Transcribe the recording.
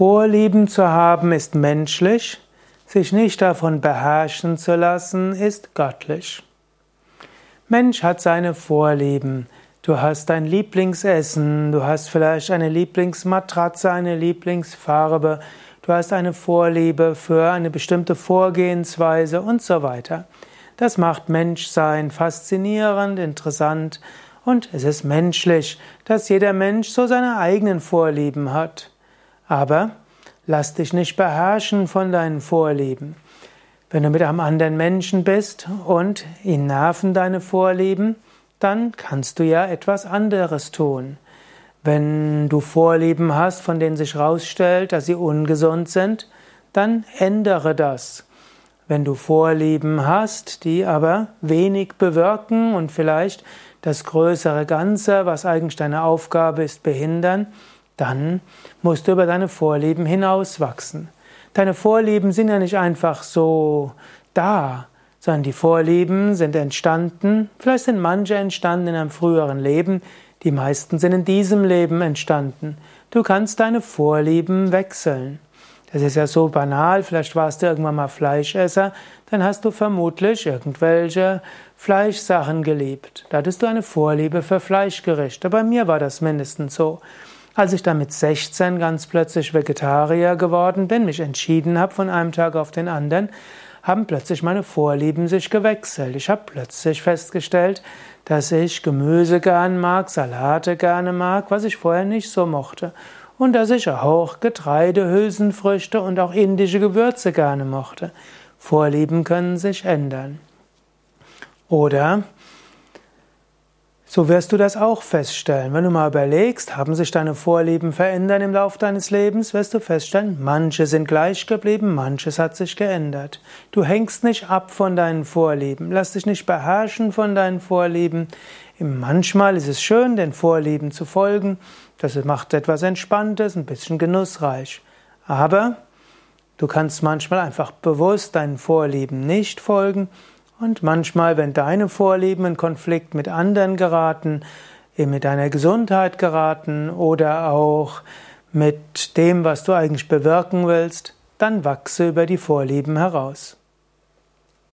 Vorlieben zu haben ist menschlich, sich nicht davon beherrschen zu lassen ist göttlich. Mensch hat seine Vorlieben. Du hast dein Lieblingsessen, du hast vielleicht eine Lieblingsmatratze, eine Lieblingsfarbe, du hast eine Vorliebe für eine bestimmte Vorgehensweise und so weiter. Das macht Menschsein faszinierend, interessant und es ist menschlich, dass jeder Mensch so seine eigenen Vorlieben hat. Aber lass dich nicht beherrschen von deinen Vorlieben. Wenn du mit einem anderen Menschen bist und ihn nerven deine Vorlieben, dann kannst du ja etwas anderes tun. Wenn du Vorlieben hast, von denen sich herausstellt, dass sie ungesund sind, dann ändere das. Wenn du Vorlieben hast, die aber wenig bewirken und vielleicht das größere Ganze, was eigentlich deine Aufgabe ist, behindern, dann musst du über deine Vorlieben hinauswachsen. Deine Vorlieben sind ja nicht einfach so da, sondern die Vorlieben sind entstanden, vielleicht sind manche entstanden in einem früheren Leben, die meisten sind in diesem Leben entstanden. Du kannst deine Vorlieben wechseln. Das ist ja so banal, vielleicht warst du irgendwann mal Fleischesser, dann hast du vermutlich irgendwelche Fleischsachen geliebt. Da hattest du eine Vorliebe für Fleischgerichte. Bei mir war das mindestens so. Als ich dann mit 16 ganz plötzlich Vegetarier geworden bin, mich entschieden habe von einem Tag auf den anderen, haben plötzlich meine Vorlieben sich gewechselt. Ich habe plötzlich festgestellt, dass ich Gemüse gern mag, Salate gerne mag, was ich vorher nicht so mochte. Und dass ich auch Getreide, Hülsenfrüchte und auch indische Gewürze gerne mochte. Vorlieben können sich ändern. Oder so wirst du das auch feststellen. Wenn du mal überlegst, haben sich deine Vorlieben verändert im Laufe deines Lebens, wirst du feststellen, manche sind gleich geblieben, manches hat sich geändert. Du hängst nicht ab von deinen Vorlieben, lass dich nicht beherrschen von deinen Vorlieben. Manchmal ist es schön, den Vorlieben zu folgen, das macht etwas Entspanntes, ein bisschen genussreich. Aber du kannst manchmal einfach bewusst deinen Vorlieben nicht folgen und manchmal, wenn deine Vorlieben in Konflikt mit anderen geraten, mit deiner Gesundheit geraten oder auch mit dem, was du eigentlich bewirken willst, dann wachse über die Vorlieben heraus.